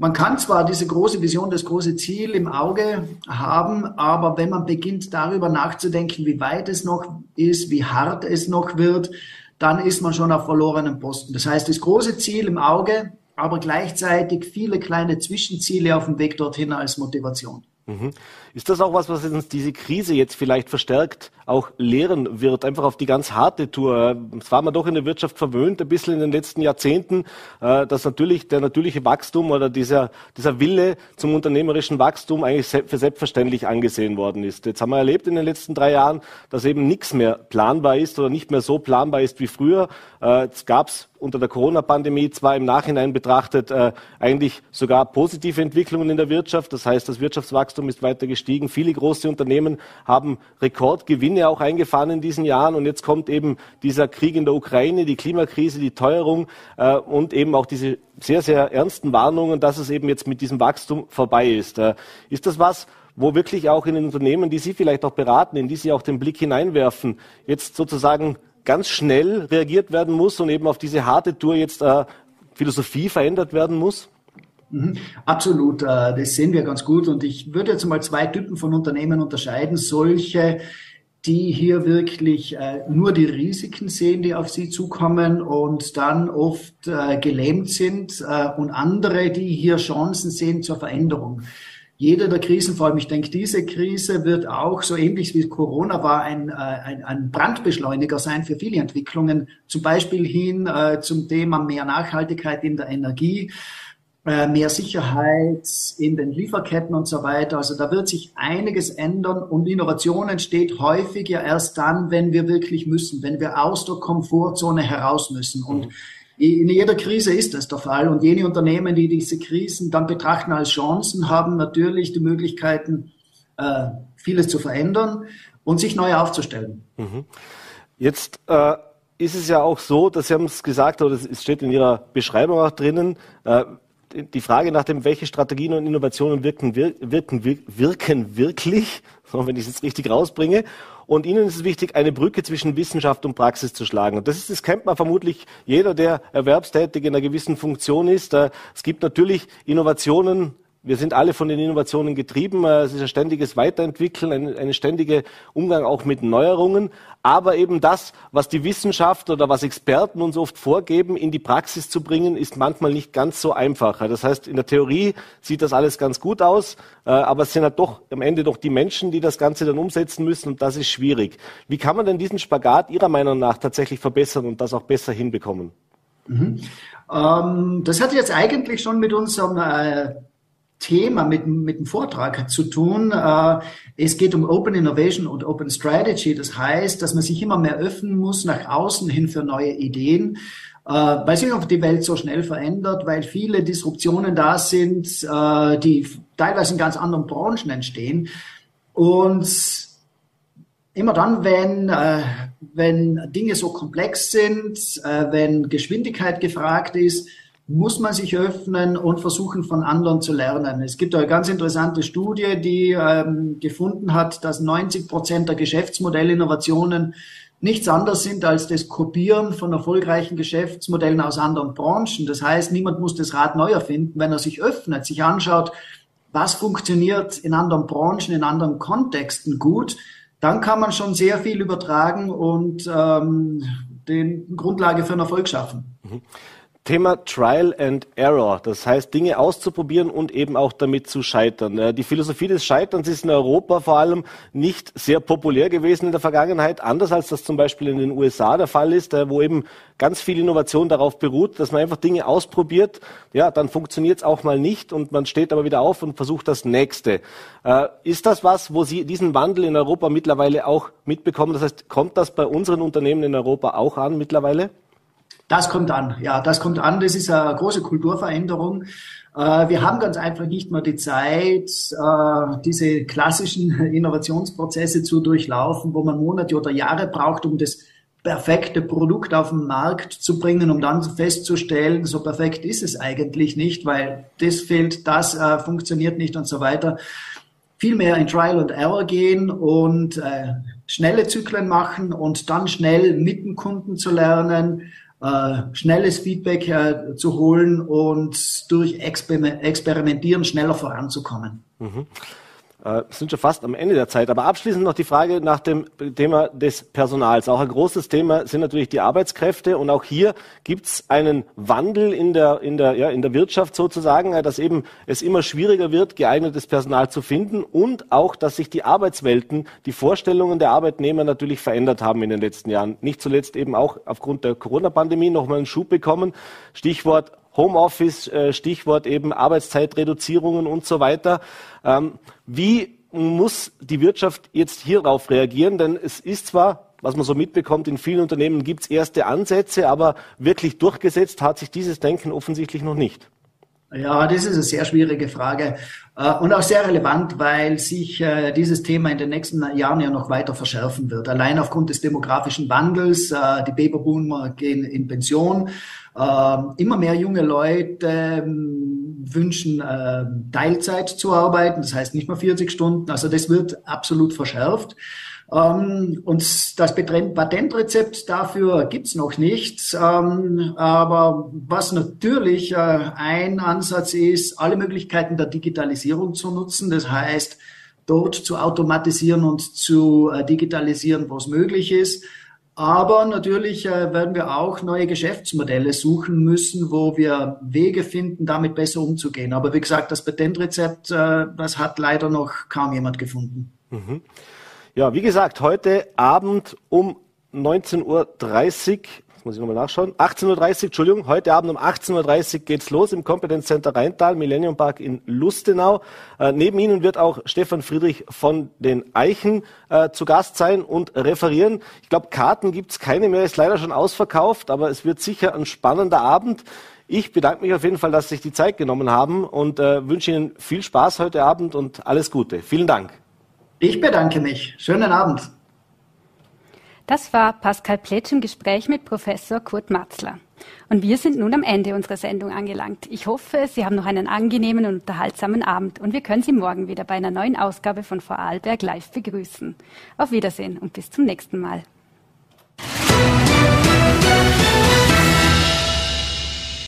Man kann zwar diese große Vision, das große Ziel im Auge haben, aber wenn man beginnt darüber nachzudenken, wie weit es noch ist, wie hart es noch wird, dann ist man schon auf verlorenen Posten. Das heißt, das große Ziel im Auge, aber gleichzeitig viele kleine Zwischenziele auf dem Weg dorthin als Motivation. Mhm. Ist das auch was, was uns diese Krise jetzt vielleicht verstärkt auch lehren wird, einfach auf die ganz harte Tour? Es war man doch in der Wirtschaft verwöhnt, ein bisschen in den letzten Jahrzehnten, äh, dass natürlich der natürliche Wachstum oder dieser, dieser Wille zum unternehmerischen Wachstum eigentlich für selbstverständlich angesehen worden ist. Jetzt haben wir erlebt in den letzten drei Jahren, dass eben nichts mehr planbar ist oder nicht mehr so planbar ist wie früher. Äh, es gab unter der Corona-Pandemie zwar im Nachhinein betrachtet äh, eigentlich sogar positive Entwicklungen in der Wirtschaft. Das heißt, das Wirtschaftswachstum ist weiter gestiegen. Viele große Unternehmen haben Rekordgewinne auch eingefahren in diesen Jahren. Und jetzt kommt eben dieser Krieg in der Ukraine, die Klimakrise, die Teuerung äh, und eben auch diese sehr, sehr ernsten Warnungen, dass es eben jetzt mit diesem Wachstum vorbei ist. Äh, ist das was, wo wirklich auch in den Unternehmen, die Sie vielleicht auch beraten, in die Sie auch den Blick hineinwerfen, jetzt sozusagen ganz schnell reagiert werden muss und eben auf diese harte Tour jetzt äh, Philosophie verändert werden muss? Mhm. Absolut, äh, das sehen wir ganz gut. Und ich würde jetzt mal zwei Typen von Unternehmen unterscheiden. Solche, die hier wirklich äh, nur die Risiken sehen, die auf sie zukommen und dann oft äh, gelähmt sind und andere, die hier Chancen sehen zur Veränderung jede der Krisen, vor allem ich denke, diese Krise wird auch so ähnlich wie Corona war ein, ein, ein Brandbeschleuniger sein für viele Entwicklungen, zum Beispiel hin zum Thema mehr Nachhaltigkeit in der Energie, mehr Sicherheit in den Lieferketten und so weiter. Also da wird sich einiges ändern und Innovation entsteht häufig ja erst dann, wenn wir wirklich müssen, wenn wir aus der Komfortzone heraus müssen. Und mhm in jeder Krise ist das der Fall. Und jene Unternehmen, die diese Krisen dann betrachten als Chancen, haben natürlich die Möglichkeiten, äh, vieles zu verändern und sich neu aufzustellen. Mhm. Jetzt äh, ist es ja auch so, dass Sie haben es gesagt, oder es steht in Ihrer Beschreibung auch drinnen, äh, die Frage nach dem, welche Strategien und Innovationen wirken, wirken, wirken wirklich, wenn ich es jetzt richtig rausbringe. Und Ihnen ist es wichtig, eine Brücke zwischen Wissenschaft und Praxis zu schlagen. Und das ist, das kennt man vermutlich jeder, der erwerbstätig in einer gewissen Funktion ist. Äh, es gibt natürlich Innovationen, wir sind alle von den Innovationen getrieben. Äh, es ist ein ständiges Weiterentwickeln, ein, ein ständiger Umgang auch mit Neuerungen. Aber eben das, was die Wissenschaft oder was Experten uns oft vorgeben, in die Praxis zu bringen, ist manchmal nicht ganz so einfach. Das heißt, in der Theorie sieht das alles ganz gut aus, äh, aber es sind halt doch am Ende doch die Menschen, die das Ganze dann umsetzen müssen und das ist schwierig. Wie kann man denn diesen Spagat Ihrer Meinung nach tatsächlich verbessern und das auch besser hinbekommen? Mhm. Ähm, das hat jetzt eigentlich schon mit unserem äh, Thema mit, mit dem Vortrag zu tun. Äh, es geht um Open Innovation und Open Strategy. Das heißt, dass man sich immer mehr öffnen muss nach außen hin für neue Ideen, äh, weil sich auch die Welt so schnell verändert, weil viele Disruptionen da sind, äh, die teilweise in ganz anderen Branchen entstehen. Und immer dann, wenn, wenn Dinge so komplex sind, wenn Geschwindigkeit gefragt ist, muss man sich öffnen und versuchen, von anderen zu lernen. Es gibt eine ganz interessante Studie, die ähm, gefunden hat, dass 90 Prozent der Geschäftsmodellinnovationen nichts anderes sind als das Kopieren von erfolgreichen Geschäftsmodellen aus anderen Branchen. Das heißt, niemand muss das Rad neu erfinden, wenn er sich öffnet, sich anschaut, was funktioniert in anderen Branchen, in anderen Kontexten gut, dann kann man schon sehr viel übertragen und ähm, den Grundlage für einen Erfolg schaffen. Mhm. Thema Trial and Error, das heißt Dinge auszuprobieren und eben auch damit zu scheitern. Die Philosophie des Scheiterns ist in Europa vor allem nicht sehr populär gewesen in der Vergangenheit, anders als das zum Beispiel in den USA der Fall ist, wo eben ganz viel Innovation darauf beruht, dass man einfach Dinge ausprobiert, ja, dann funktioniert es auch mal nicht und man steht aber wieder auf und versucht das Nächste. Äh, ist das was, wo Sie diesen Wandel in Europa mittlerweile auch mitbekommen? Das heißt, kommt das bei unseren Unternehmen in Europa auch an mittlerweile? Das kommt an, ja, das kommt an. Das ist eine große Kulturveränderung. Äh, wir haben ganz einfach nicht mehr die Zeit, äh, diese klassischen Innovationsprozesse zu durchlaufen, wo man Monate oder Jahre braucht, um das perfekte Produkt auf den Markt zu bringen, um dann festzustellen, so perfekt ist es eigentlich nicht, weil das fehlt, das äh, funktioniert nicht und so weiter. Viel mehr in Trial and Error gehen und schnelle Zyklen machen und dann schnell mit dem Kunden zu lernen, äh, schnelles Feedback äh, zu holen und durch Exper Experimentieren schneller voranzukommen. Mhm. Äh, sind schon fast am Ende der Zeit. Aber abschließend noch die Frage nach dem Thema des Personals. Auch ein großes Thema sind natürlich die Arbeitskräfte. Und auch hier gibt es einen Wandel in der, in, der, ja, in der Wirtschaft sozusagen, äh, dass eben es immer schwieriger wird, geeignetes Personal zu finden und auch, dass sich die Arbeitswelten, die Vorstellungen der Arbeitnehmer natürlich verändert haben in den letzten Jahren. Nicht zuletzt eben auch aufgrund der Corona-Pandemie nochmal einen Schub bekommen. Stichwort Homeoffice, äh, Stichwort eben Arbeitszeitreduzierungen und so weiter. Ähm, wie muss die Wirtschaft jetzt hierauf reagieren? Denn es ist zwar was man so mitbekommt, in vielen Unternehmen gibt es erste Ansätze, aber wirklich durchgesetzt hat sich dieses Denken offensichtlich noch nicht. Ja, das ist eine sehr schwierige Frage äh, und auch sehr relevant, weil sich äh, dieses Thema in den nächsten Jahren ja noch weiter verschärfen wird. Allein aufgrund des demografischen Wandels, die Babyboomer gehen in Pension, immer mehr junge Leute ähm, wünschen Teilzeit zu arbeiten, das heißt nicht mehr 40 Stunden. Also das wird absolut verschärft. Ähm, und das Patentrezept dafür gibt's noch nicht. Ähm, aber was natürlich äh, ein Ansatz ist, alle Möglichkeiten der Digitalisierung zu nutzen. Das heißt, dort zu automatisieren und zu äh, digitalisieren, wo es möglich ist. Aber natürlich äh, werden wir auch neue Geschäftsmodelle suchen müssen, wo wir Wege finden, damit besser umzugehen. Aber wie gesagt, das Patentrezept, äh, das hat leider noch kaum jemand gefunden. Mhm. Ja, wie gesagt, heute Abend um 19.30 Uhr, muss ich nochmal nachschauen, 18.30 Uhr, Entschuldigung, heute Abend um 18.30 Uhr geht's los im Competence Center Rheintal, Millennium Park in Lustenau. Äh, neben Ihnen wird auch Stefan Friedrich von den Eichen äh, zu Gast sein und referieren. Ich glaube, Karten gibt's keine mehr, ist leider schon ausverkauft, aber es wird sicher ein spannender Abend. Ich bedanke mich auf jeden Fall, dass Sie sich die Zeit genommen haben und äh, wünsche Ihnen viel Spaß heute Abend und alles Gute. Vielen Dank. Ich bedanke mich. Schönen Abend. Das war Pascal Pletsch im Gespräch mit Professor Kurt Matzler. Und wir sind nun am Ende unserer Sendung angelangt. Ich hoffe, Sie haben noch einen angenehmen und unterhaltsamen Abend und wir können Sie morgen wieder bei einer neuen Ausgabe von Vorarlberg Live begrüßen. Auf Wiedersehen und bis zum nächsten Mal.